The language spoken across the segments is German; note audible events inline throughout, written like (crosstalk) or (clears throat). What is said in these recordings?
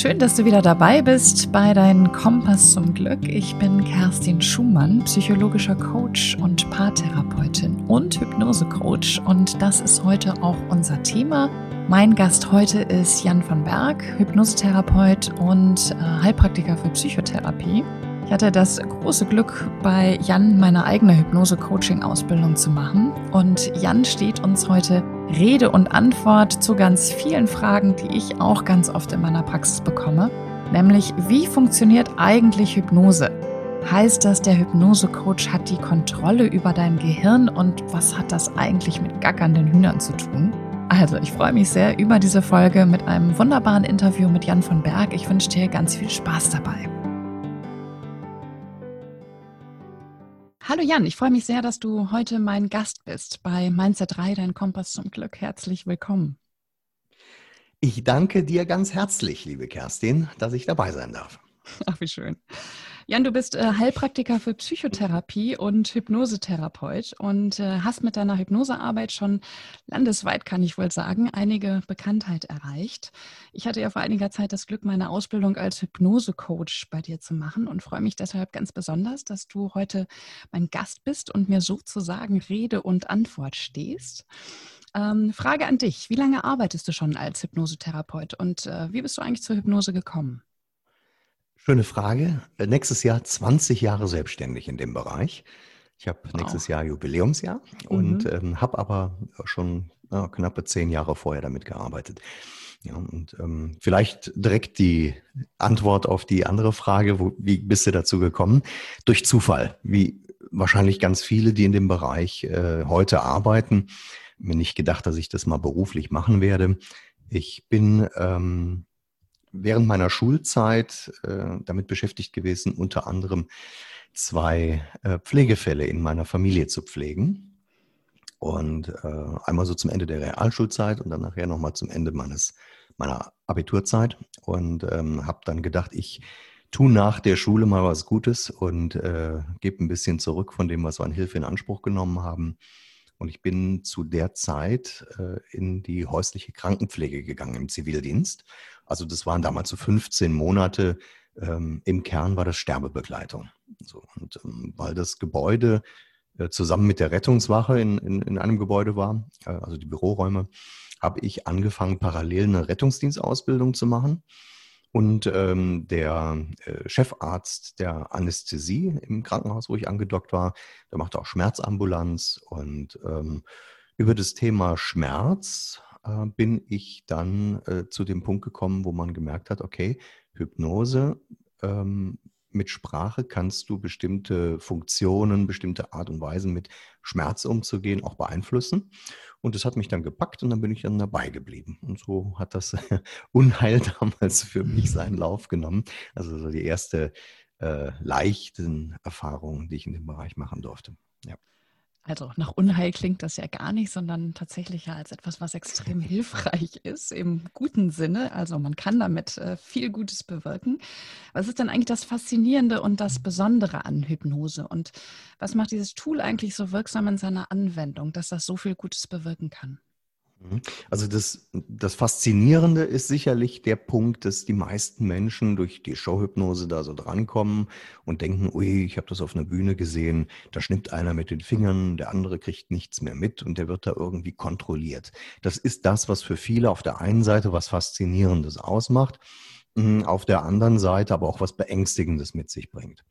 Schön, dass du wieder dabei bist bei deinem Kompass zum Glück. Ich bin Kerstin Schumann, psychologischer Coach und Paartherapeutin und Hypnosecoach. Und das ist heute auch unser Thema. Mein Gast heute ist Jan von Berg, Hypnosetherapeut und äh, Heilpraktiker für Psychotherapie. Ich hatte das große Glück, bei Jan meine eigene Hypnose-Coaching-Ausbildung zu machen. Und Jan steht uns heute Rede und Antwort zu ganz vielen Fragen, die ich auch ganz oft in meiner Praxis bekomme. Nämlich, wie funktioniert eigentlich Hypnose? Heißt das, der Hypnose-Coach hat die Kontrolle über dein Gehirn und was hat das eigentlich mit gackernden Hühnern zu tun? Also, ich freue mich sehr über diese Folge mit einem wunderbaren Interview mit Jan von Berg. Ich wünsche dir ganz viel Spaß dabei. Hallo Jan, ich freue mich sehr, dass du heute mein Gast bist bei Mindset 3, dein Kompass zum Glück. Herzlich willkommen. Ich danke dir ganz herzlich, liebe Kerstin, dass ich dabei sein darf. (laughs) Ach, wie schön. Jan, du bist äh, Heilpraktiker für Psychotherapie und Hypnosetherapeut und äh, hast mit deiner Hypnosearbeit schon landesweit, kann ich wohl sagen, einige Bekanntheit erreicht. Ich hatte ja vor einiger Zeit das Glück, meine Ausbildung als Hypnosecoach bei dir zu machen und freue mich deshalb ganz besonders, dass du heute mein Gast bist und mir sozusagen Rede und Antwort stehst. Ähm, Frage an dich: Wie lange arbeitest du schon als Hypnosetherapeut und äh, wie bist du eigentlich zur Hypnose gekommen? Schöne Frage. Äh, nächstes Jahr 20 Jahre selbstständig in dem Bereich. Ich habe wow. nächstes Jahr Jubiläumsjahr mhm. und ähm, habe aber schon ja, knappe zehn Jahre vorher damit gearbeitet. Ja, und ähm, vielleicht direkt die Antwort auf die andere Frage, wo, wie bist du dazu gekommen? Durch Zufall, wie wahrscheinlich ganz viele, die in dem Bereich äh, heute arbeiten. Mir nicht gedacht, dass ich das mal beruflich machen werde. Ich bin ähm, während meiner Schulzeit äh, damit beschäftigt gewesen, unter anderem zwei äh, Pflegefälle in meiner Familie zu pflegen. Und äh, einmal so zum Ende der Realschulzeit und dann nachher nochmal zum Ende meines, meiner Abiturzeit. Und ähm, habe dann gedacht, ich tue nach der Schule mal was Gutes und äh, gebe ein bisschen zurück von dem, was wir an Hilfe in Anspruch genommen haben. Und ich bin zu der Zeit äh, in die häusliche Krankenpflege gegangen im Zivildienst also das waren damals so 15 Monate. Ähm, Im Kern war das Sterbebegleitung. So, und ähm, weil das Gebäude äh, zusammen mit der Rettungswache in, in, in einem Gebäude war, äh, also die Büroräume, habe ich angefangen, parallel eine Rettungsdienstausbildung zu machen. Und ähm, der äh, Chefarzt der Anästhesie im Krankenhaus, wo ich angedockt war, der machte auch Schmerzambulanz. Und ähm, über das Thema Schmerz äh, bin ich dann äh, zu dem Punkt gekommen, wo man gemerkt hat, okay, Hypnose ähm, mit Sprache kannst du bestimmte Funktionen, bestimmte Art und Weisen mit Schmerz umzugehen auch beeinflussen. Und das hat mich dann gepackt und dann bin ich dann dabei geblieben. Und so hat das (laughs) Unheil (laughs) damals für mich seinen Lauf genommen. Also so die erste äh, leichten Erfahrungen, die ich in dem Bereich machen durfte. Ja. Also nach Unheil klingt das ja gar nicht, sondern tatsächlich ja als etwas, was extrem (laughs) hilfreich ist, im guten Sinne. Also man kann damit äh, viel Gutes bewirken. Was ist denn eigentlich das Faszinierende und das Besondere an Hypnose? Und was macht dieses Tool eigentlich so wirksam in seiner Anwendung, dass das so viel Gutes bewirken kann? Mhm. Also das, das Faszinierende ist sicherlich der Punkt, dass die meisten Menschen durch die Showhypnose da so drankommen und denken, ui, ich habe das auf einer Bühne gesehen, da schnippt einer mit den Fingern, der andere kriegt nichts mehr mit und der wird da irgendwie kontrolliert. Das ist das, was für viele auf der einen Seite was Faszinierendes ausmacht, hm, auf der anderen Seite aber auch was Beängstigendes mit sich bringt.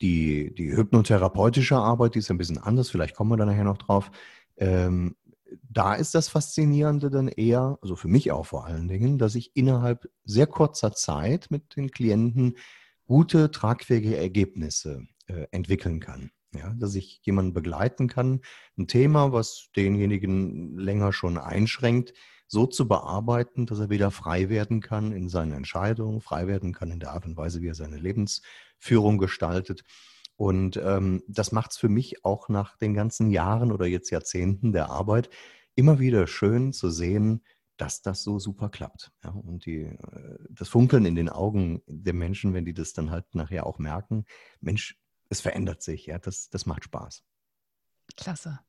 Die, die hypnotherapeutische Arbeit, die ist ein bisschen anders, vielleicht kommen wir da nachher noch drauf, ähm, da ist das Faszinierende dann eher, also für mich auch vor allen Dingen, dass ich innerhalb sehr kurzer Zeit mit den Klienten gute, tragfähige Ergebnisse äh, entwickeln kann. Ja, dass ich jemanden begleiten kann, ein Thema, was denjenigen länger schon einschränkt, so zu bearbeiten, dass er wieder frei werden kann in seinen Entscheidungen, frei werden kann in der Art und Weise, wie er seine Lebensführung gestaltet. Und ähm, das macht es für mich auch nach den ganzen Jahren oder jetzt Jahrzehnten der Arbeit immer wieder schön zu sehen, dass das so super klappt. Ja, und die, äh, das Funkeln in den Augen der Menschen, wenn die das dann halt nachher auch merken, Mensch, es verändert sich, ja, das, das macht Spaß. Klasse.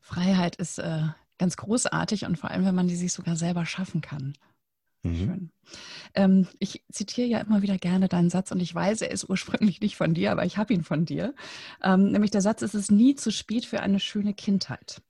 Freiheit ist äh, ganz großartig und vor allem, wenn man die sich sogar selber schaffen kann. Mhm. Schön. Ähm, ich zitiere ja immer wieder gerne deinen Satz und ich weiß, er ist ursprünglich nicht von dir, aber ich habe ihn von dir. Ähm, nämlich der Satz, es ist nie zu spät für eine schöne Kindheit.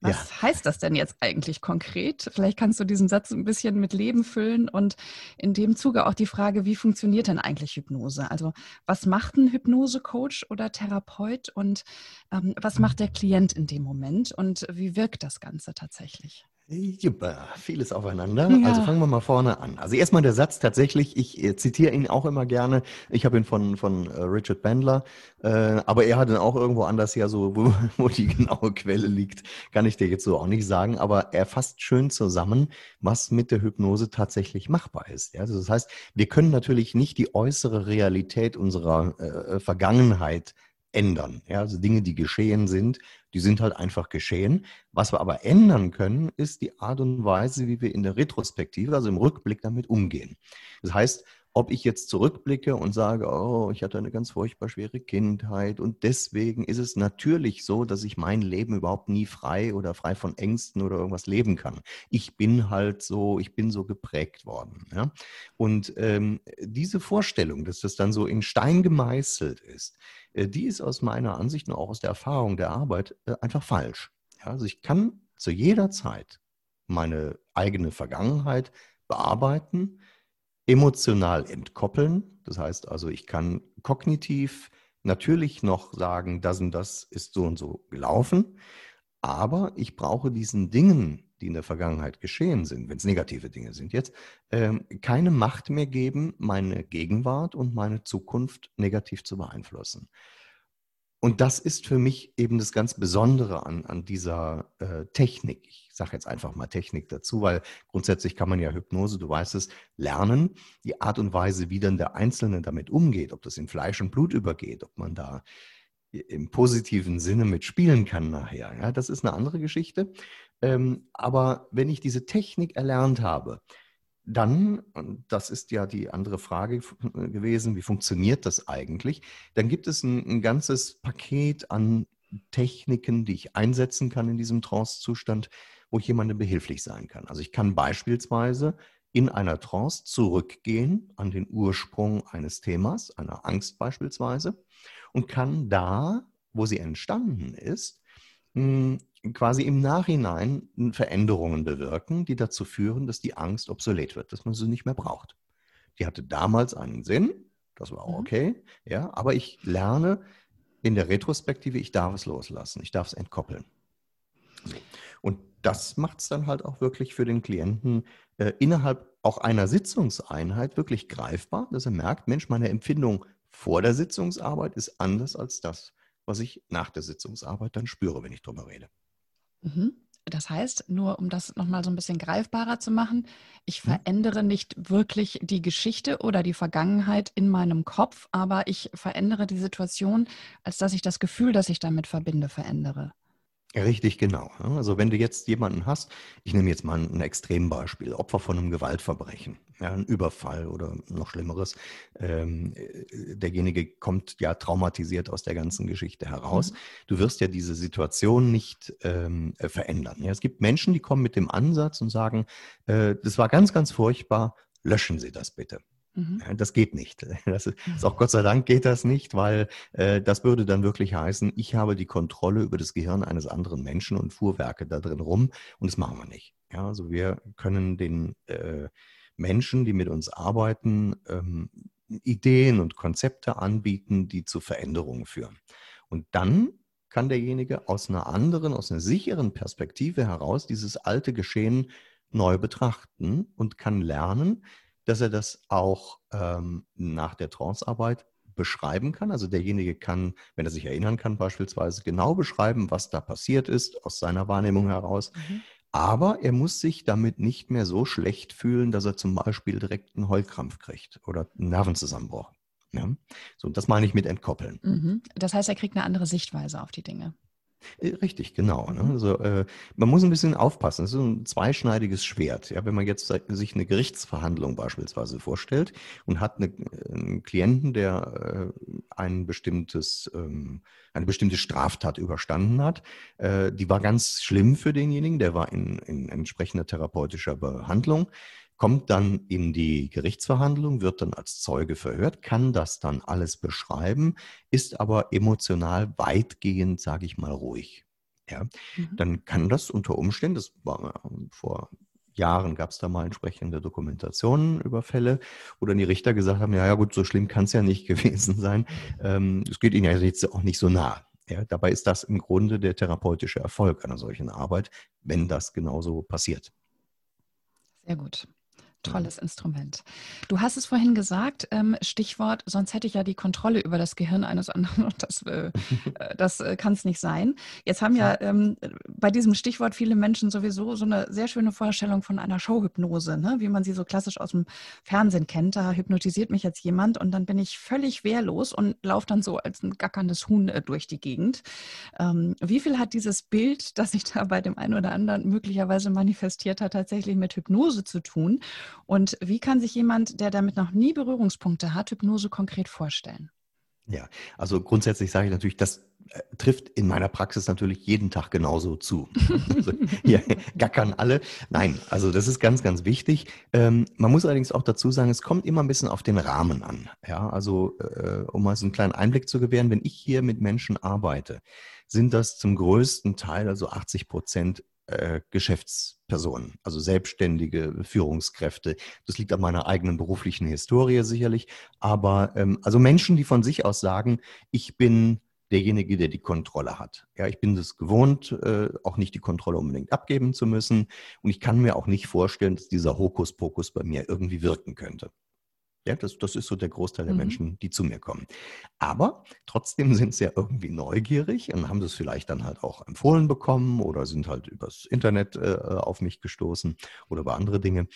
Was ja. heißt das denn jetzt eigentlich konkret? Vielleicht kannst du diesen Satz ein bisschen mit Leben füllen und in dem Zuge auch die Frage, wie funktioniert denn eigentlich Hypnose? Also was macht ein Hypnose-Coach oder Therapeut und ähm, was macht der Klient in dem Moment und wie wirkt das Ganze tatsächlich? Ja, vieles aufeinander. Ja. Also fangen wir mal vorne an. Also erstmal der Satz tatsächlich, ich äh, zitiere ihn auch immer gerne. Ich habe ihn von, von äh, Richard Bandler, äh, aber er hat ihn auch irgendwo anders ja so, wo, (laughs) wo die genaue Quelle liegt, kann ich dir jetzt so auch nicht sagen. Aber er fasst schön zusammen, was mit der Hypnose tatsächlich machbar ist. Ja, also das heißt, wir können natürlich nicht die äußere Realität unserer äh, Vergangenheit ändern. Ja, also Dinge, die geschehen sind, die sind halt einfach geschehen. Was wir aber ändern können, ist die Art und Weise, wie wir in der Retrospektive, also im Rückblick damit umgehen. Das heißt, ob ich jetzt zurückblicke und sage, oh, ich hatte eine ganz furchtbar schwere Kindheit und deswegen ist es natürlich so, dass ich mein Leben überhaupt nie frei oder frei von Ängsten oder irgendwas leben kann. Ich bin halt so, ich bin so geprägt worden. Ja? Und ähm, diese Vorstellung, dass das dann so in Stein gemeißelt ist, die ist aus meiner Ansicht und auch aus der Erfahrung der Arbeit äh, einfach falsch. Also ich kann zu jeder Zeit meine eigene Vergangenheit bearbeiten, emotional entkoppeln. Das heißt also, ich kann kognitiv natürlich noch sagen, das und das ist so und so gelaufen, aber ich brauche diesen Dingen, die in der Vergangenheit geschehen sind, wenn es negative Dinge sind jetzt, ähm, keine Macht mehr geben, meine Gegenwart und meine Zukunft negativ zu beeinflussen. Und das ist für mich eben das ganz Besondere an, an dieser äh, Technik. Ich sage jetzt einfach mal Technik dazu, weil grundsätzlich kann man ja Hypnose, du weißt es, lernen. Die Art und Weise, wie dann der Einzelne damit umgeht, ob das in Fleisch und Blut übergeht, ob man da im positiven Sinne mitspielen kann nachher. Ja, das ist eine andere Geschichte. Ähm, aber wenn ich diese Technik erlernt habe, dann, und das ist ja die andere Frage gewesen, wie funktioniert das eigentlich? Dann gibt es ein, ein ganzes Paket an Techniken, die ich einsetzen kann in diesem Trance-Zustand, wo ich jemandem behilflich sein kann. Also ich kann beispielsweise in einer Trance zurückgehen an den Ursprung eines Themas, einer Angst beispielsweise, und kann da, wo sie entstanden ist, hm, quasi im Nachhinein Veränderungen bewirken, die dazu führen, dass die Angst obsolet wird, dass man sie nicht mehr braucht. Die hatte damals einen Sinn, das war auch mhm. okay, ja, aber ich lerne in der Retrospektive, ich darf es loslassen, ich darf es entkoppeln. Und das macht es dann halt auch wirklich für den Klienten äh, innerhalb auch einer Sitzungseinheit wirklich greifbar, dass er merkt, Mensch, meine Empfindung vor der Sitzungsarbeit ist anders als das, was ich nach der Sitzungsarbeit dann spüre, wenn ich drüber rede. Mhm. Das heißt, nur um das nochmal so ein bisschen greifbarer zu machen, ich mhm. verändere nicht wirklich die Geschichte oder die Vergangenheit in meinem Kopf, aber ich verändere die Situation, als dass ich das Gefühl, das ich damit verbinde, verändere. Richtig, genau. Also wenn du jetzt jemanden hast, ich nehme jetzt mal ein Extrembeispiel, Opfer von einem Gewaltverbrechen, ja, ein Überfall oder noch Schlimmeres. Ähm, äh, derjenige kommt ja traumatisiert aus der ganzen Geschichte heraus. Mhm. Du wirst ja diese Situation nicht ähm, äh, verändern. Ja, es gibt Menschen, die kommen mit dem Ansatz und sagen, äh, das war ganz, ganz furchtbar, löschen Sie das bitte. Mhm. Das geht nicht. (laughs) Das ist, mhm. auch Gott sei Dank geht das nicht, weil äh, das würde dann wirklich heißen, ich habe die Kontrolle über das Gehirn eines anderen Menschen und Fuhrwerke da drin rum und das machen wir nicht. Ja, also wir können den äh, Menschen, die mit uns arbeiten, ähm, Ideen und Konzepte anbieten, die zu Veränderungen führen. Und dann kann derjenige aus einer anderen, aus einer sicheren Perspektive heraus dieses alte Geschehen neu betrachten und kann lernen, dass er das auch ähm, nach der Trancearbeit beschreiben kann. Also derjenige kann, wenn er sich erinnern kann, beispielsweise genau beschreiben, was da passiert ist, aus seiner Wahrnehmung heraus. Mhm. Aber er muss sich damit nicht mehr so schlecht fühlen, dass er zum Beispiel direkt einen Heulkrampf kriegt oder einen Nervenzusammenbruch. Ja? So, das meine ich mit entkoppeln. Mhm. Das heißt, er kriegt eine andere Sichtweise auf die Dinge. Äh, richtig, genau. Ne? Mhm. Also, äh, man muss ein bisschen aufpassen. Es ist ein zweischneidiges Schwert. Ja? Wenn man jetzt sich eine Gerichtsverhandlung beispielsweise vorstellt und hat eine, einen Klienten, der äh, ein bestimmtes, ähm, eine bestimmte Straftat überstanden hat, äh, die war ganz schlimm für denjenigen, der war in, in entsprechender therapeutischer Behandlung. Kommt dann in die Gerichtsverhandlung, wird dann als Zeuge verhört, kann das dann alles beschreiben, ist aber emotional weitgehend, sage ich mal, ruhig. Ja, mhm. dann kann das unter Umständen, das war vor Jahren gab es da mal entsprechende Dokumentationen über Fälle, wo dann die Richter gesagt haben, ja, ja gut, so schlimm kann es ja nicht (laughs) gewesen sein. Ähm, es geht ihnen ja jetzt auch nicht so nah. Ja, dabei ist das im Grunde der therapeutische Erfolg einer solchen Arbeit, wenn das genauso passiert. Sehr gut. Tolles Instrument. Du hast es vorhin gesagt, ähm, Stichwort, sonst hätte ich ja die Kontrolle über das Gehirn eines (laughs) anderen und das, äh, (laughs) äh das äh, kann es nicht sein. Jetzt haben ja ähm, bei diesem Stichwort viele Menschen sowieso so eine sehr schöne Vorstellung von einer Showhypnose, ne? wie man sie so klassisch aus dem Fernsehen kennt. Da hypnotisiert mich jetzt jemand und dann bin ich völlig wehrlos und laufe dann so als ein gackerndes Huhn durch die Gegend. Ähm, wie viel hat dieses Bild, das sich da bei dem einen oder anderen möglicherweise manifestiert hat, tatsächlich mit Hypnose zu tun? Und wie kann sich jemand, der damit noch nie Berührungspunkte hat, Hypnose konkret vorstellen? Ja, also grundsätzlich sage ich natürlich, das äh, trifft in meiner Praxis natürlich jeden Tag genauso zu. (laughs) Also hier (laughs) gackern alle. Nein, also das ist ganz, ganz wichtig. Ähm, man muss allerdings auch dazu sagen, es kommt immer ein bisschen auf den Rahmen an. Ja, also äh, um mal so einen kleinen Einblick zu gewähren, wenn ich hier mit Menschen arbeite, sind das zum größten Teil, also 80 Prozent äh, Geschäftspersonen, also selbstständige Führungskräfte. Das liegt an meiner eigenen beruflichen Historie sicherlich, aber ähm, also Menschen, die von sich aus sagen, ich bin derjenige, der die Kontrolle hat. Ja, ich bin es gewohnt, äh, auch nicht die Kontrolle unbedingt abgeben zu müssen. Und ich kann mir auch nicht vorstellen, dass dieser Hokuspokus bei mir irgendwie wirken könnte. Ja, das, das ist so der Großteil der mhm. Menschen, die zu mir kommen. Aber trotzdem sind sie ja irgendwie neugierig und haben das vielleicht dann halt auch empfohlen bekommen oder sind halt übers Internet äh, auf mich gestoßen oder über andere Dinge.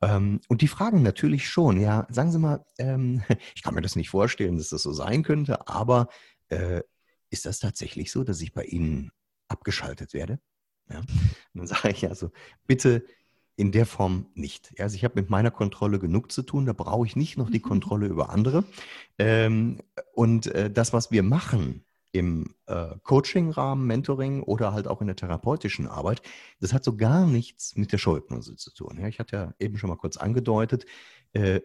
Ähm, und die fragen natürlich schon, ja, sagen Sie mal, ähm, (laughs) ich kann mir das nicht vorstellen, dass das so sein könnte, aber äh, ist das tatsächlich so, dass ich bei Ihnen abgeschaltet werde? Ja? Und dann (laughs) sage ich also, bitte in der Form nicht. Also ich habe mit meiner Kontrolle genug zu tun, da brauche ich nicht noch die mhm. Kontrolle über andere. Ähm, und äh, das, was wir machen im äh, Coaching-Rahmen, Mentoring oder halt auch in der therapeutischen Arbeit, das hat so gar nichts mit der Schulhypnose zu tun. Ja, ich hatte ja eben schon mal kurz angedeutet, äh,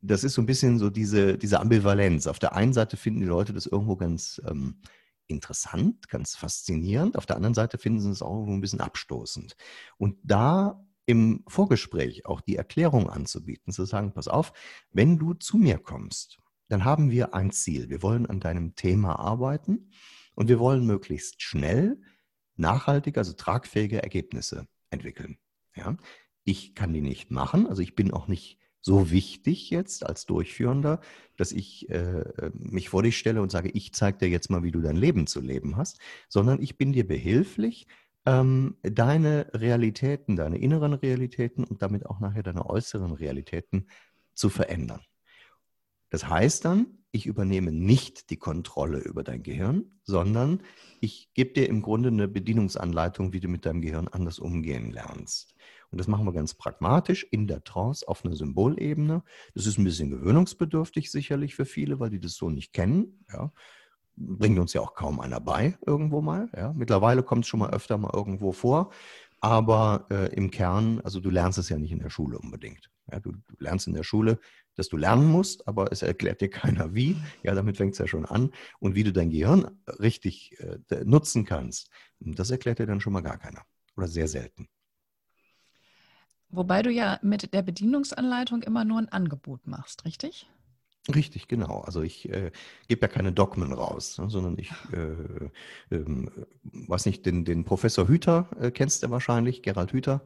das ist so ein bisschen so diese, diese Ambivalenz. Auf der einen Seite finden die Leute das irgendwo ganz ähm, interessant, ganz faszinierend. Auf der anderen Seite finden sie es auch ein bisschen abstoßend. Und da im Vorgespräch auch die Erklärung anzubieten, zu sagen, pass auf, wenn du zu mir kommst, dann haben wir ein Ziel. Wir wollen an deinem Thema arbeiten und wir wollen möglichst schnell nachhaltig, also tragfähige Ergebnisse entwickeln. Ja? Ich kann die nicht machen, also ich bin auch nicht so wichtig jetzt als Durchführender, dass ich äh, mich vor dich stelle und sage, ich zeige dir jetzt mal, wie du dein Leben zu leben hast, sondern ich bin dir behilflich, ähm, deine Realitäten, deine inneren Realitäten und damit auch nachher deine äußeren Realitäten zu verändern. Das heißt dann, ich übernehme nicht die Kontrolle über dein Gehirn, sondern ich gebe dir im Grunde eine Bedienungsanleitung, wie du mit deinem Gehirn anders umgehen lernst. Und das machen wir ganz pragmatisch in der Trance auf einer Symbolebene. Das ist ein bisschen gewöhnungsbedürftig sicherlich für viele, weil die das so nicht kennen. Ja bringt uns ja auch kaum einer bei irgendwo mal. Ja. Mittlerweile kommt es schon mal öfter mal irgendwo vor, aber äh, im Kern, also du lernst es ja nicht in der Schule unbedingt. Ja, du, du, lernst in der Schule, dass du lernen musst, aber es erklärt dir (laughs) keiner wie. Ja, damit fängt es ja schon an. Und wie du dein Gehirn richtig äh, nutzen kannst, das erklärt dir dann schon mal gar keiner oder sehr selten. Wobei du ja mit der Bedienungsanleitung immer nur ein Angebot machst, richtig? Richtig, genau. Also ich äh, gebe ja keine Dogmen raus, ne, sondern ich, äh, äh, weiß nicht, den, den Professor Hüter äh, kennst du wahrscheinlich, Gerald Hüter,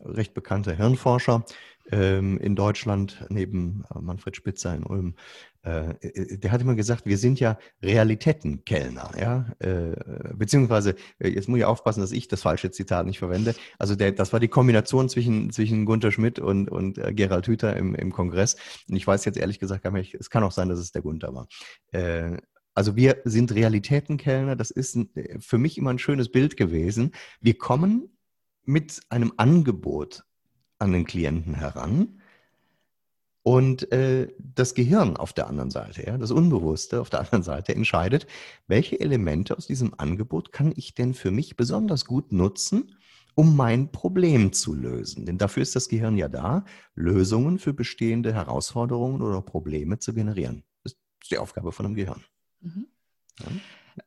recht bekannter Hirnforscher ähm, in Deutschland, neben äh, Manfred Spitzer in Ulm. Äh, äh, der hat immer gesagt, wir sind ja Realitätenkellner, ja, beziehungsweise, jetzt muss ich aufpassen, dass ich das falsche Zitat nicht verwende. Also der, das war die Kombination zwischen, zwischen Gunther Schmidt und, und Gerald Hüther im, im Kongress. Und ich weiß jetzt ehrlich gesagt gar nicht, es kann auch sein, dass es der Gunther war. Also wir sind Realitätenkellner, das ist für mich immer ein schönes Bild gewesen. Wir kommen mit einem Angebot an den Klienten heran, und äh, das Gehirn auf der anderen Seite, ja, das Unbewusste auf der anderen Seite entscheidet, welche Elemente aus diesem Angebot kann ich denn für mich besonders gut nutzen, um mein Problem zu lösen. Denn dafür ist das Gehirn ja da, Lösungen für bestehende Herausforderungen oder Probleme zu generieren. Das ist die Aufgabe von einem Gehirn. Mhm. Ja.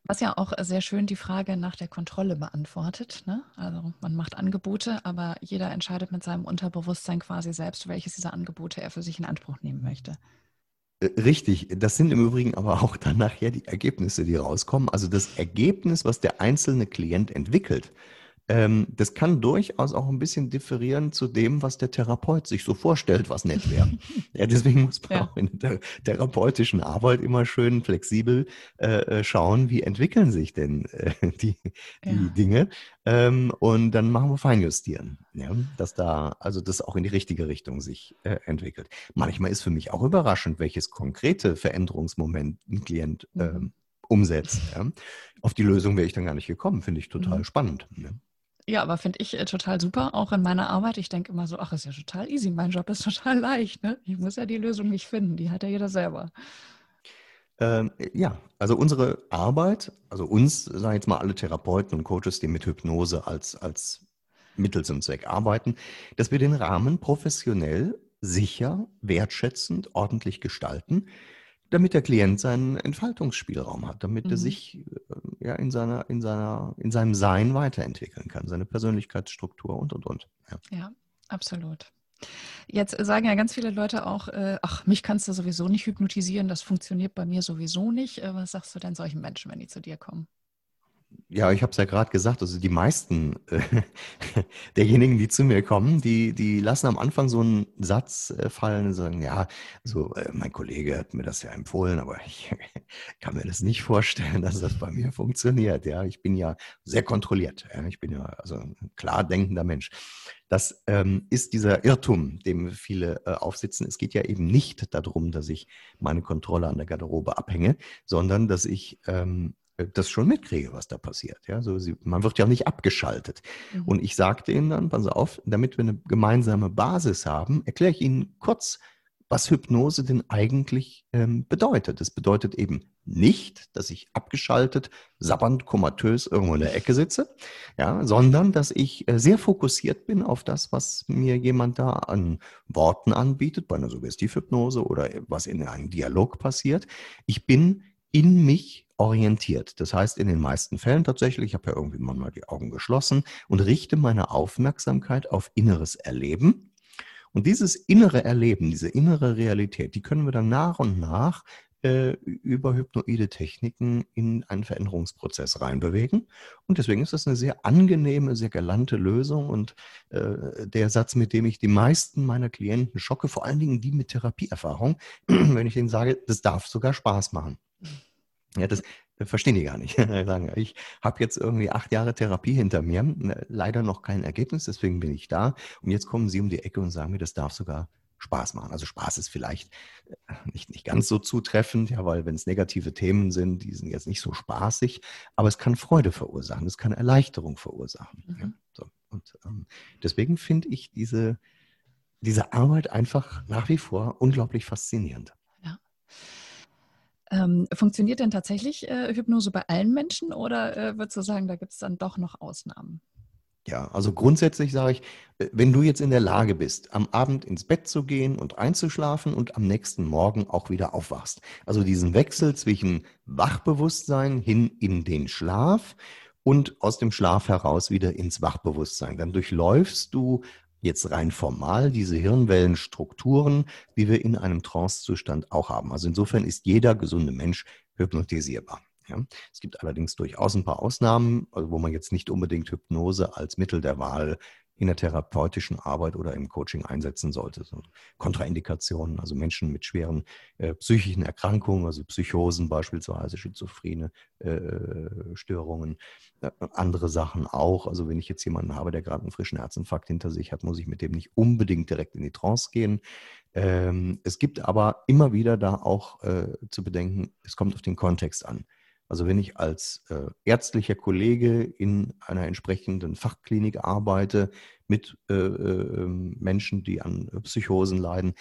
Was ja auch sehr schön die Frage nach der Kontrolle beantwortet. Ne? Also man macht Angebote, aber jeder entscheidet mit seinem Unterbewusstsein quasi selbst, welches dieser Angebote er für sich in Anspruch nehmen möchte. Äh, richtig, das sind im Übrigen aber auch dann nachher die Ergebnisse, die rauskommen. Also das Ergebnis, was der einzelne Klient entwickelt, ähm, das kann durchaus auch ein bisschen differieren zu dem, was der Therapeut sich so vorstellt, was nett wäre. (laughs) ja, deswegen muss man ja. auch in der therapeutischen Arbeit immer schön flexibel äh, äh, schauen, wie entwickeln sich denn äh, (laughs) die, die ja. Dinge. Ähm, und dann machen wir Feinjustieren, ja, dass da, also das auch in die richtige Richtung sich äh, entwickelt. Manchmal ist für mich auch überraschend, welches konkrete Veränderungsmoment ein Klient mhm. ähm, umsetzt. Auf die Lösung wäre ich dann gar nicht gekommen, finde ich total mhm. spannend. Ja. Aber finde ich äh, total super, auch in meiner Arbeit. Ich denke immer so, ach, ist ja total easy, mein Job ist (laughs) total leicht. Ne? Ich muss ja die Lösung nicht finden, die hat ja jeder selber. Ähm, ja, also unsere Arbeit, also uns, sagen jetzt mal alle Therapeuten und Coaches, die mit Hypnose als, als Mittel zum Zweck arbeiten, dass wir den Rahmen professionell, sicher, wertschätzend, ordentlich gestalten, damit der Klient seinen Entfaltungsspielraum hat, damit mhm. er sich äh, ja, in, seiner, in, seiner, in seinem Sein weiterentwickeln kann, seine Persönlichkeitsstruktur und, und, und. Ja, ja absolut. Jetzt sagen ja ganz viele Leute auch, äh, ach, mich kannst du sowieso nicht hypnotisieren, das funktioniert bei mir sowieso nicht. Äh, was sagst du denn solchen Menschen, wenn die zu dir kommen? Ja, ich habe es ja gerade gesagt, also die meisten äh, (laughs) derjenigen, die zu mir kommen, die, die lassen am Anfang so einen Satz äh, fallen und sagen, ja, so äh, mein Kollege hat mir das ja empfohlen, aber ich (laughs) kann mir das nicht vorstellen, dass das bei mir funktioniert. Ja, ich bin ja sehr kontrolliert. Ja? Ich bin ja also ein klar denkender Mensch. Das ähm, ist dieser Irrtum, dem viele äh, aufsitzen. Es geht ja eben nicht darum, dass ich meine Kontrolle an der Garderobe abhänge, sondern dass ich ähm, äh, das schon mitkriege, was da passiert. Ja, so sie, man wird ja nicht abgeschaltet. Mhm. Und ich sagte ihnen dann, pass auf, damit wir eine gemeinsame Basis haben, erkläre ich Ihnen kurz, was Hypnose denn eigentlich ähm, bedeutet. Es bedeutet eben nicht, dass ich abgeschaltet, sabbernd, komatös irgendwo in der Ecke sitze, ja, sondern dass ich äh, sehr fokussiert bin auf das, was mir jemand da an Worten anbietet, bei einer Suggestivhypnose oder was in einem Dialog passiert. Ich bin in mich orientiert. Das heißt, in den meisten Fällen tatsächlich, ich habe ja irgendwie mal die Augen geschlossen und richte meine Aufmerksamkeit auf inneres Erleben. Und dieses innere Erleben, diese innere Realität, die können wir dann nach und nach äh, über hypnoide Techniken in einen Veränderungsprozess reinbewegen. Und deswegen ist das eine sehr angenehme, sehr galante Lösung und äh, der Satz, mit dem ich die meisten meiner Klienten schocke, vor allen Dingen die mit Therapieerfahrung, (clears throat) wenn ich denen sage, das darf sogar Spaß machen. Ja, das verstehen die gar nicht. (laughs) ich habe jetzt irgendwie acht Jahre Therapie hinter mir, ne, leider noch kein Ergebnis, deswegen bin ich da. Und jetzt kommen sie um die Ecke und sagen mir, das darf sogar Spaß machen. Also Spaß ist vielleicht äh, nicht, nicht ganz so zutreffend, ja, weil wenn es negative Themen sind, die sind jetzt nicht so spaßig, aber es kann Freude verursachen, es kann Erleichterung verursachen. Mhm. Ja, so. Und ähm, deswegen finde ich diese, diese Arbeit einfach nach wie vor unglaublich faszinierend. Ähm, funktioniert denn tatsächlich äh, Hypnose bei allen Menschen oder äh, würdest du sagen, da gibt es dann doch noch Ausnahmen? Ja, also grundsätzlich sage ich, äh, wenn du jetzt in der Lage bist, am Abend ins Bett zu gehen und einzuschlafen und am nächsten Morgen auch wieder aufwachst, also diesen Wechsel zwischen Wachbewusstsein hin in den Schlaf und aus dem Schlaf heraus wieder ins Wachbewusstsein, dann durchläufst du jetzt rein formal diese Hirnwellenstrukturen, wie wir in einem Trancezustand auch haben. Also insofern ist jeder gesunde Mensch hypnotisierbar. Ja. Es gibt allerdings durchaus ein paar Ausnahmen, also wo man jetzt nicht unbedingt Hypnose als Mittel der Wahl in der therapeutischen Arbeit oder im Coaching einsetzen sollte. So Kontraindikationen, also Menschen mit schweren äh, psychischen Erkrankungen, also Psychosen beispielsweise, schizophrene äh, Störungen, äh, andere Sachen auch. Also wenn ich jetzt jemanden habe, der gerade einen frischen Herzinfarkt hinter sich hat, muss ich mit dem nicht unbedingt direkt in die Trance gehen. Ähm, es gibt aber immer wieder da auch äh, zu bedenken, es kommt auf den Kontext an. Also wenn ich als äh, ärztlicher Kollege in einer entsprechenden Fachklinik arbeite mit äh, äh, Menschen, die an Psychosen leiden,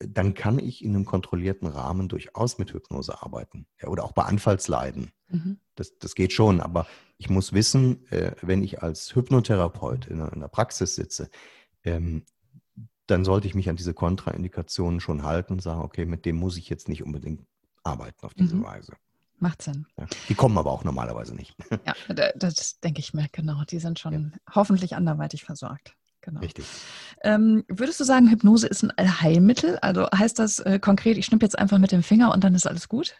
dann kann ich in einem kontrollierten Rahmen durchaus mit Hypnose arbeiten. Ja, oder auch bei Anfallsleiden. Mhm. Das, das geht schon, aber ich muss wissen, äh, wenn ich als Hypnotherapeut in einer, in einer Praxis sitze, ähm, dann sollte ich mich an diese Kontraindikationen schon halten und sagen, okay, mit dem muss ich jetzt nicht unbedingt arbeiten auf diese mhm. Weise. Macht Sinn. Ja, die kommen aber auch normalerweise nicht. (laughs) Ja, das denke ich mir, genau. Die sind schon ja. hoffentlich anderweitig versorgt. Genau. Richtig. Ähm, würdest du sagen, Hypnose ist ein Allheilmittel? Also heißt das äh, konkret, ich schnippe jetzt einfach mit dem Finger und dann ist alles gut?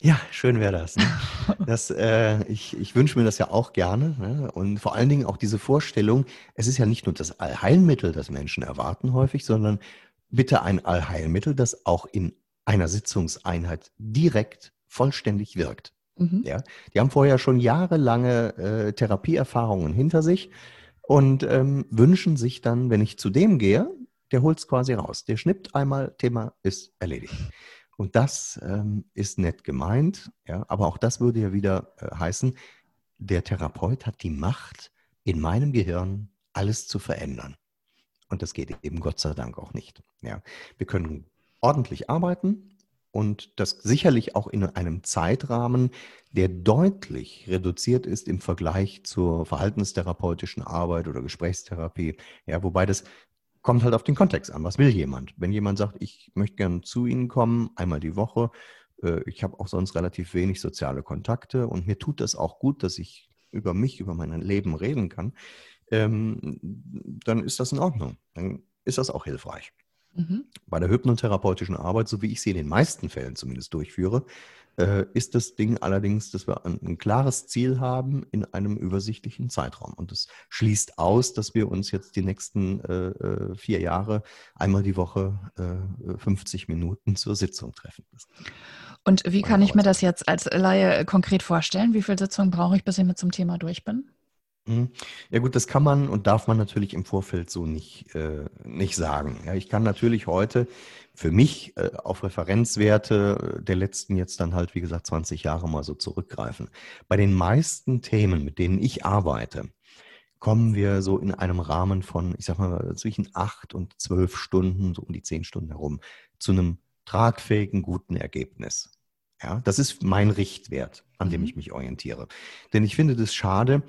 Ja, schön wäre das. Ne? (laughs) das äh, ich ich wünsche mir das ja auch gerne. Ne? Und vor allen Dingen auch diese Vorstellung, es ist ja nicht nur das Allheilmittel, das Menschen erwarten häufig, sondern bitte ein Allheilmittel, das auch in einer Sitzungseinheit direkt vollständig wirkt. Mhm. Ja? Die haben vorher schon jahrelange äh, Therapieerfahrungen hinter sich und ähm, wünschen sich dann, wenn ich zu dem gehe, der holt es quasi raus. Der schnippt einmal, Thema ist erledigt. Und das ähm, ist nett gemeint, ja, aber auch das würde ja wieder äh, heißen, der Therapeut hat die Macht, in meinem Gehirn alles zu verändern. Und das geht eben Gott sei Dank auch nicht. Ja. Wir können ordentlich arbeiten und das sicherlich auch in einem Zeitrahmen, der deutlich reduziert ist im Vergleich zur verhaltenstherapeutischen Arbeit oder Gesprächstherapie. Ja, wobei das kommt halt auf den Kontext an. Was will jemand? Wenn jemand sagt, ich möchte gerne zu Ihnen kommen, einmal die Woche, äh, ich habe auch sonst relativ wenig soziale Kontakte und mir tut das auch gut, dass ich über mich, über mein Leben reden kann, ähm, dann ist das in Ordnung. Dann ist das auch hilfreich. Mhm. Bei der hypnotherapeutischen Arbeit, so wie ich sie in den meisten Fällen zumindest durchführe, äh, ist das Ding allerdings, dass wir ein, ein, klares Ziel haben in einem übersichtlichen Zeitraum. Und das schließt aus, dass wir uns jetzt die nächsten äh, äh vier Jahre einmal die Woche äh, 50 Minuten zur Sitzung treffen. Und wie kann ich mir das jetzt als Laie konkret vorstellen? Wie viele Sitzungen brauche ich, bis ich mit zum Thema durch bin? Mhm. Ja gut, das kann man und darf man natürlich im Vorfeld so nicht, äh, nicht sagen. Ja, ich kann natürlich heute für mich äh, auf Referenzwerte der letzten jetzt dann halt, wie gesagt, 20 Jahre mal so zurückgreifen. Bei den meisten Themen, mit denen ich arbeite, kommen wir so in einem Rahmen von, ich sag mal, zwischen acht und zwölf Stunden, so um die zehn Stunden herum, zu einem tragfähigen, guten Ergebnis. Ja, das ist mein Richtwert, an dem mhm. ich mich orientiere. Denn ich finde das schade,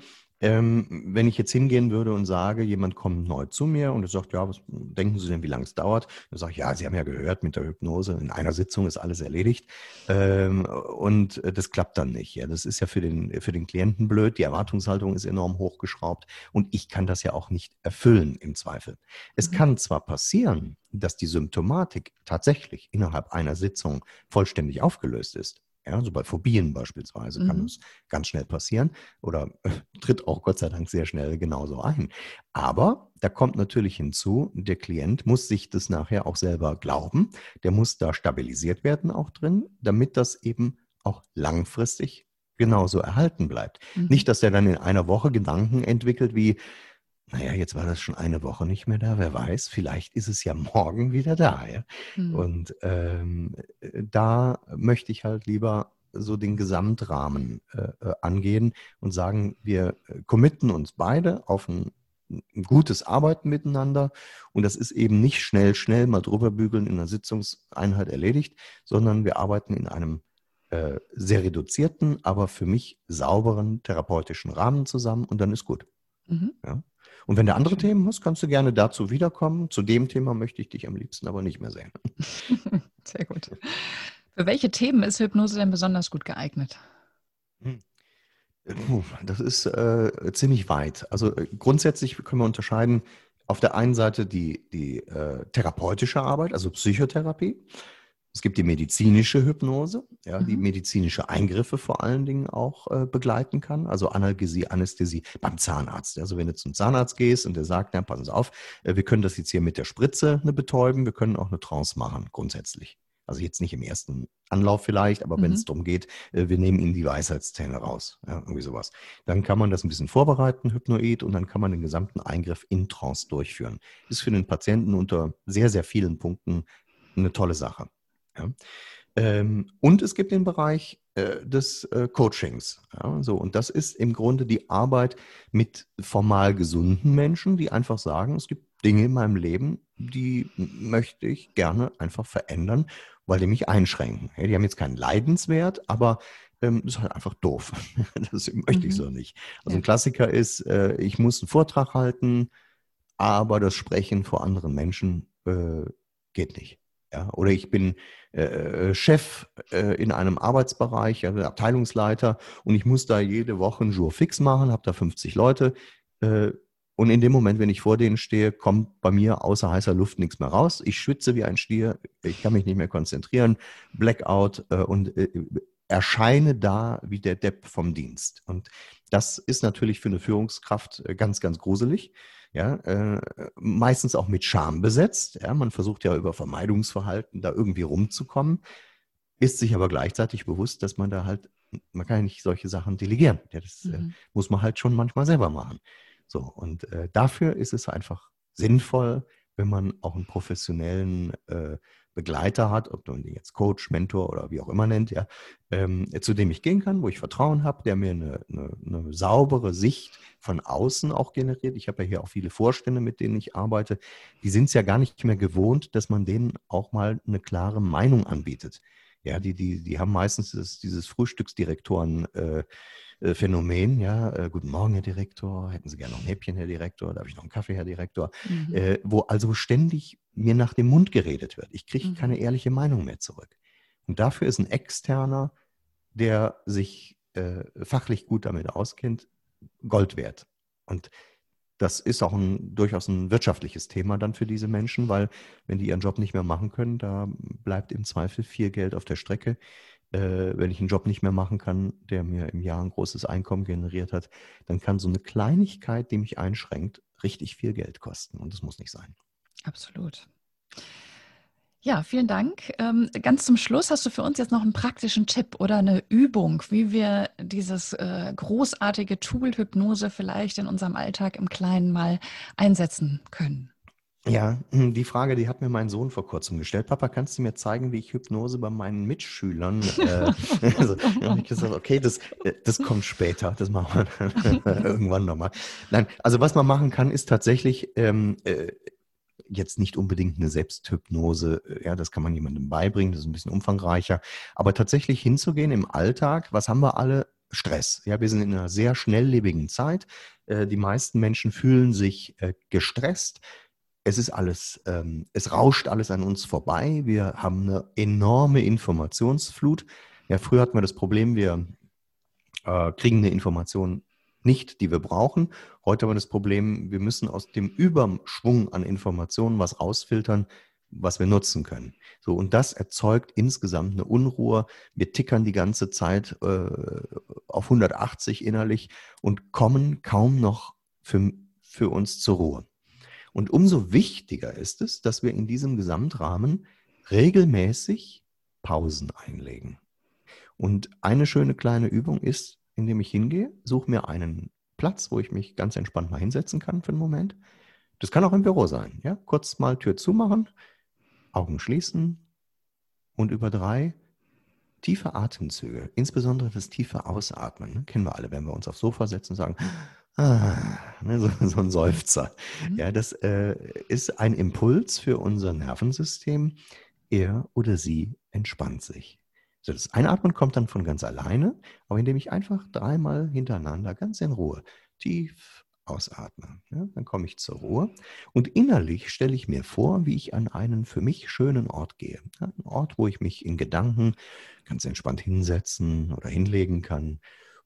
ähm, wenn ich jetzt hingehen würde und sage, jemand kommt neu zu mir und er sagt, ja, was denken Sie denn, wie lange es dauert? Dann sage ich, ja, Sie haben ja gehört mit der Hypnose, in einer Sitzung ist alles erledigt. Ähm, und das klappt dann nicht. Ja, das ist ja für den, für den Klienten blöd. Die Erwartungshaltung ist enorm hochgeschraubt und ich kann das ja auch nicht erfüllen im Zweifel. Es mhm. kann zwar passieren, dass die Symptomatik tatsächlich innerhalb einer Sitzung vollständig aufgelöst ist. Ja, also bei Phobien beispielsweise mhm. kann es ganz schnell passieren oder äh, (laughs) tritt auch Gott sei Dank sehr schnell genauso ein. Aber da kommt natürlich hinzu, der Klient muss sich das nachher auch selber glauben. Der muss da stabilisiert werden auch drin, damit das eben auch langfristig genauso erhalten bleibt. Mhm. Nicht, dass er dann in einer Woche Gedanken entwickelt wie, naja, jetzt war das schon eine Woche nicht mehr da, wer weiß, vielleicht ist es ja morgen wieder da. Ja? Mhm. Und ähm, da möchte ich halt lieber so den Gesamtrahmen äh, äh, angehen und sagen, wir äh, committen uns beide auf ein, ein, gutes Arbeiten miteinander. Und das ist eben nicht schnell, schnell mal drüber bügeln in einer Sitzungseinheit erledigt, sondern wir arbeiten in einem äh, sehr reduzierten, aber für mich sauberen therapeutischen Rahmen zusammen und dann ist gut. Mhm. Ja? Und wenn du andere Themen hast, kannst du gerne dazu wiederkommen. Zu dem Thema möchte ich dich am liebsten aber nicht mehr sehen. (laughs) Sehr gut. Für welche Themen ist Hypnose denn besonders gut geeignet? Hm. Das ist äh, ziemlich weit. Also äh, grundsätzlich können wir unterscheiden auf der einen Seite die, die äh, therapeutische Arbeit, also Psychotherapie. Es gibt die medizinische Hypnose, ja, mhm. die medizinische Eingriffe vor allen Dingen auch äh, begleiten kann, also Analgesie, Anästhesie beim Zahnarzt. Also wenn du zum Zahnarzt gehst und der sagt, na, passen Sie auf, äh, wir können das jetzt hier mit der Spritze eine betäuben, wir können auch eine Trance machen, grundsätzlich. Also jetzt nicht im ersten Anlauf vielleicht, aber mhm. wenn es darum geht, äh, wir nehmen Ihnen die Weisheitszähne raus, ja, irgendwie sowas. Dann kann man das ein bisschen vorbereiten, Hypnoid, und dann kann man den gesamten Eingriff in Trance durchführen. Ist für den Patienten unter sehr, sehr vielen Punkten eine tolle Sache. Ja. Ähm, und es gibt den Bereich äh, des äh, Coachings. Ja, so, und das ist im Grunde die Arbeit mit formal gesunden Menschen, die einfach sagen, es gibt Dinge in meinem Leben, die möchte ich gerne einfach verändern, weil die mich einschränken. Die haben jetzt keinen Leidenswert, aber ähm, ist halt einfach doof. (laughs) das möchte mhm. ich so nicht. Also ein Klassiker ist, äh, ich muss einen Vortrag halten, aber das Sprechen vor anderen Menschen äh, geht nicht. Ja? Oder ich bin äh, Chef äh, in einem Arbeitsbereich, also Abteilungsleiter, und ich muss da jede Woche einen Jour fix machen, habe da 50 Leute. Äh, und in dem Moment, wenn ich vor denen stehe, kommt bei mir außer heißer Luft nichts mehr raus. Ich schwitze wie ein Stier, ich kann mich nicht mehr konzentrieren, Blackout äh, und äh, erscheine da wie der Depp vom Dienst. Und das ist natürlich für eine Führungskraft äh, ganz, ganz gruselig. Ja, äh, meistens auch mit Scham besetzt. Ja, man versucht ja über Vermeidungsverhalten da irgendwie rumzukommen, ist sich aber gleichzeitig bewusst, dass man da halt, man kann ja nicht solche Sachen delegieren. Ja, das äh, mhm. äh, muss man halt schon manchmal selber machen. So, und äh, dafür ist es einfach sinnvoll, wenn man auch einen professionellen äh, Begleiter hat, ob man den jetzt Coach, Mentor oder wie auch immer nennt, ja, ähm, zu dem ich gehen kann, wo ich Vertrauen habe, der mir eine, eine, eine, saubere Sicht von außen auch generiert. Ich habe ja hier auch viele Vorstände, mit denen ich arbeite. Die sind es ja gar nicht mehr gewohnt, dass man denen auch mal eine klare Meinung anbietet. Ja, die, die, die haben meistens das, dieses Frühstücksdirektoren äh, äh, Phänomen, ja, äh, guten Morgen, Herr Direktor, hätten Sie gerne noch ein Häppchen, Herr Direktor, darf ich noch einen Kaffee, Herr Direktor, mhm. äh, wo also ständig mir nach dem Mund geredet wird. Ich kriege mhm. keine ehrliche Meinung mehr zurück. Und dafür ist ein externer, der sich äh, fachlich gut damit auskennt, Gold wert. Und das ist auch ein, durchaus ein wirtschaftliches Thema dann für diese Menschen, weil wenn die ihren Job nicht mehr machen können, da bleibt im Zweifel viel Geld auf der Strecke äh, wenn ich einen Job nicht mehr machen kann, der mir im Jahr ein großes Einkommen generiert hat, dann kann so eine Kleinigkeit, die mich einschränkt, richtig viel Geld kosten. Und das muss nicht sein. Absolut. Ja, vielen Dank. Ähm, ganz zum Schluss hast du für uns jetzt noch einen praktischen Tipp oder eine Übung, wie wir dieses äh, großartige Tool Hypnose vielleicht in unserem Alltag im Kleinen mal einsetzen können. Ja, hm, die Frage, die hat mir mein Sohn vor kurzem gestellt. Papa, kannst du mir zeigen, wie ich Hypnose bei meinen Mitschülern? Äh, (laughs) also, habe ich gesagt, okay, das, äh, das kommt später, das machen wir (laughs) irgendwann nochmal. Nein, also was man machen kann, ist tatsächlich ähm, äh, jetzt nicht unbedingt eine Selbsthypnose. Ja, das kann man jemandem beibringen, das ist ein bisschen umfangreicher. Aber tatsächlich hinzugehen im Alltag, was haben wir alle? Stress. Ja, wir sind in einer sehr schnelllebigen Zeit. Äh, die meisten Menschen fühlen sich äh, gestresst es ist alles, ähm, es rauscht alles an uns vorbei. Wir haben eine enorme Informationsflut. Ja, früher hatten wir das Problem, wir äh, kriegen eine Information nicht, die wir brauchen. Heute haben wir das Problem, wir müssen aus dem Überschwung an Informationen was rausfiltern, was wir nutzen können. So, und das erzeugt insgesamt eine Unruhe. Wir tickern die ganze Zeit äh, auf 180 innerlich und kommen kaum noch für, für uns zur Ruhe. Und umso wichtiger ist es, dass wir in diesem Gesamtrahmen regelmäßig Pausen einlegen. Und eine schöne kleine Übung ist, indem ich hingehe, suche mir einen Platz, wo ich mich ganz entspannt mal hinsetzen kann für einen Moment. Das kann auch im Büro sein. Ja? Kurz mal Tür zumachen, Augen schließen und über drei tiefe Atemzüge, insbesondere das tiefe Ausatmen, ne? kennen wir alle, wenn wir uns aufs Sofa setzen und sagen, Ah, ne, so, so, ein Seufzer. Mhm. Ja, das äh, ist ein Impuls für unser Nervensystem. Er oder sie entspannt sich. So, das Einatmen kommt dann von ganz alleine, aber indem ich einfach dreimal hintereinander ganz in Ruhe tief ausatme. Ja, dann komme ich zur Ruhe und innerlich stelle ich mir vor, wie ich an einen für mich schönen Ort gehe. Ja, ein Ort, wo ich mich in Gedanken ganz entspannt hinsetzen oder hinlegen kann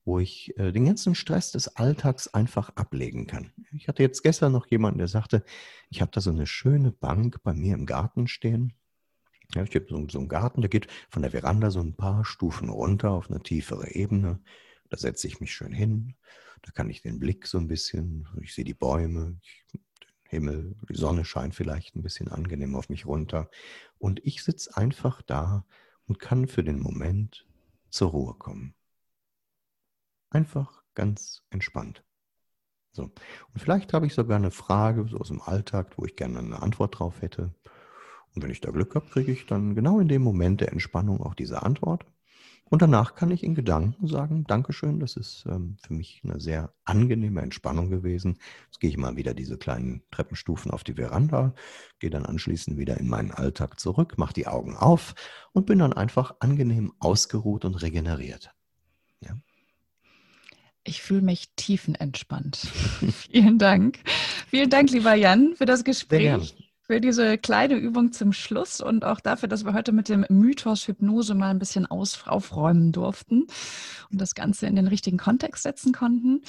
wo ich äh, den ganzen Stress des Alltags einfach ablegen kann. Ich hatte jetzt gestern noch jemanden, der sagte, ich habe da so eine schöne Bank bei mir im Garten stehen. Ja, ich habe so, so einen Garten, der geht von der Veranda so ein paar Stufen runter auf eine tiefere Ebene. Da setze ich mich schön hin. Da kann ich den Blick so ein bisschen, ich sehe die Bäume, ich, den Himmel, die Sonne scheint vielleicht ein bisschen angenehm auf mich runter. Und ich sitze einfach da und kann für den Moment zur Ruhe kommen. Einfach ganz entspannt. So. Und vielleicht habe ich sogar eine Frage so aus dem Alltag, wo ich gerne eine Antwort drauf hätte. Und wenn ich da Glück habe, kriege ich dann genau in dem Moment der Entspannung auch diese Antwort. Und danach kann ich in Gedanken sagen, Dankeschön, das ist ähm, für mich eine sehr angenehme Entspannung gewesen. Jetzt gehe ich mal wieder diese kleinen Treppenstufen auf die Veranda, gehe dann anschließend wieder in meinen Alltag zurück, mache die Augen auf und bin dann einfach angenehm ausgeruht und regeneriert. Ja. Ich fühle mich tiefenentspannt. (laughs) Vielen Dank. Vielen Dank, lieber Jan, für das Gespräch für diese kleine Übung zum Schluss und auch dafür, dass wir heute mit dem Mythos Hypnose mal ein bisschen aus, aufräumen durften und das Ganze in den richtigen Kontext setzen konnten.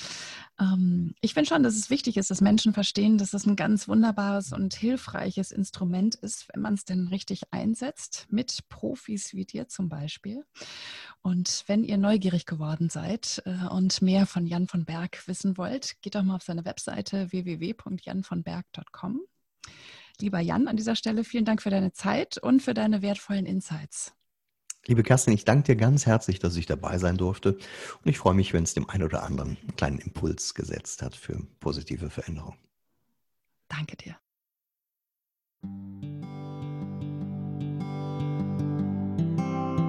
Ähm, ich finde schon, dass es wichtig ist, dass Menschen verstehen, dass das ein ganz wunderbares und hilfreiches Instrument ist, wenn man es denn richtig einsetzt, mit Profis wie dir zum Beispiel. Und wenn ihr neugierig geworden seid äh, und mehr von Jan von Berg wissen wollt, geht doch mal auf seine Webseite www.janvonberg.com. Lieber Jan, an dieser Stelle vielen Dank für deine Zeit und für deine wertvollen Insights. Liebe Kerstin, ich danke dir ganz herzlich, dass ich dabei sein durfte. Und ich freue mich, wenn es dem einen oder anderen einen kleinen Impuls gesetzt hat für positive Veränderung. Danke dir.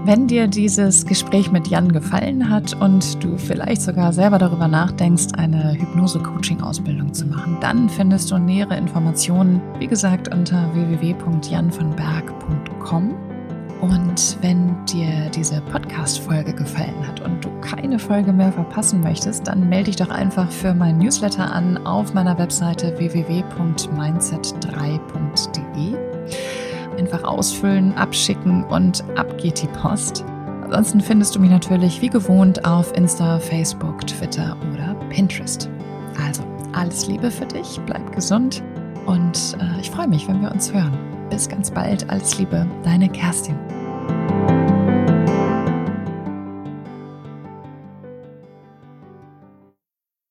Wenn dir dieses Gespräch mit Jan gefallen hat und du vielleicht sogar selber darüber nachdenkst, eine Hypnose-Coaching-Ausbildung zu machen, dann findest du nähere Informationen, wie gesagt, unter www.janvonberg.com. Und wenn dir diese Podcast-Folge gefallen hat und du keine Folge mehr verpassen möchtest, dann melde dich doch einfach für mein Newsletter an auf meiner Webseite www.mindset3.de einfach ausfüllen, abschicken und ab geht die Post. Ansonsten findest du mich natürlich wie gewohnt auf Insta, Facebook, Twitter oder Pinterest. Also alles Liebe für dich, bleib gesund und äh, ich freue mich, wenn wir uns hören. Bis ganz bald, alles Liebe, deine Kerstin.